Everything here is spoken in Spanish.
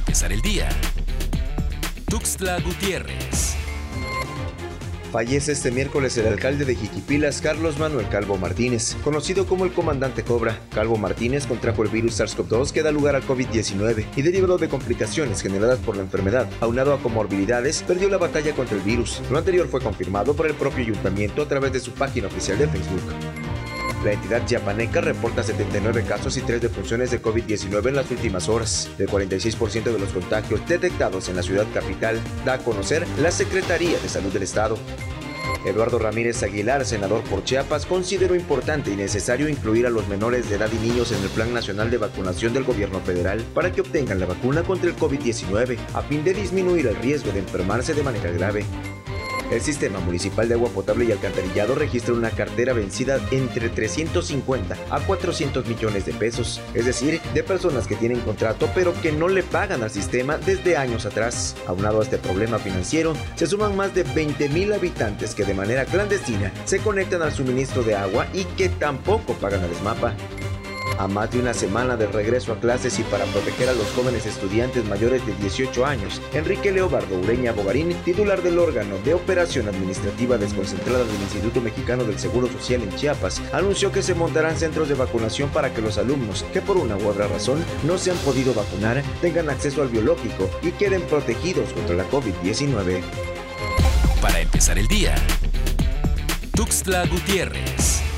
empezar el día. Tuxtla Gutiérrez. Fallece este miércoles el alcalde de Jiquipilas, Carlos Manuel Calvo Martínez, conocido como el comandante Cobra. Calvo Martínez contrajo el virus SARS-CoV-2 que da lugar al COVID-19 y derivado de complicaciones generadas por la enfermedad, aunado a comorbilidades, perdió la batalla contra el virus. Lo anterior fue confirmado por el propio ayuntamiento a través de su página oficial de Facebook. La entidad chiapaneca reporta 79 casos y 3 defunciones de COVID-19 en las últimas horas. El 46% de los contagios detectados en la ciudad capital da a conocer la Secretaría de Salud del Estado. Eduardo Ramírez Aguilar, senador por Chiapas, consideró importante y necesario incluir a los menores de edad y niños en el Plan Nacional de Vacunación del Gobierno Federal para que obtengan la vacuna contra el COVID-19 a fin de disminuir el riesgo de enfermarse de manera grave. El Sistema Municipal de Agua Potable y Alcantarillado registra una cartera vencida entre 350 a 400 millones de pesos, es decir, de personas que tienen contrato pero que no le pagan al sistema desde años atrás. Aunado a este problema financiero, se suman más de 20 mil habitantes que de manera clandestina se conectan al suministro de agua y que tampoco pagan al ESMAPA. A más de una semana de regreso a clases y para proteger a los jóvenes estudiantes mayores de 18 años, Enrique Leobardo Ureña Bogarín, titular del órgano de operación administrativa desconcentrada del Instituto Mexicano del Seguro Social en Chiapas, anunció que se montarán centros de vacunación para que los alumnos que por una u otra razón no se han podido vacunar tengan acceso al biológico y queden protegidos contra la COVID-19. Para empezar el día, Tuxtla Gutiérrez.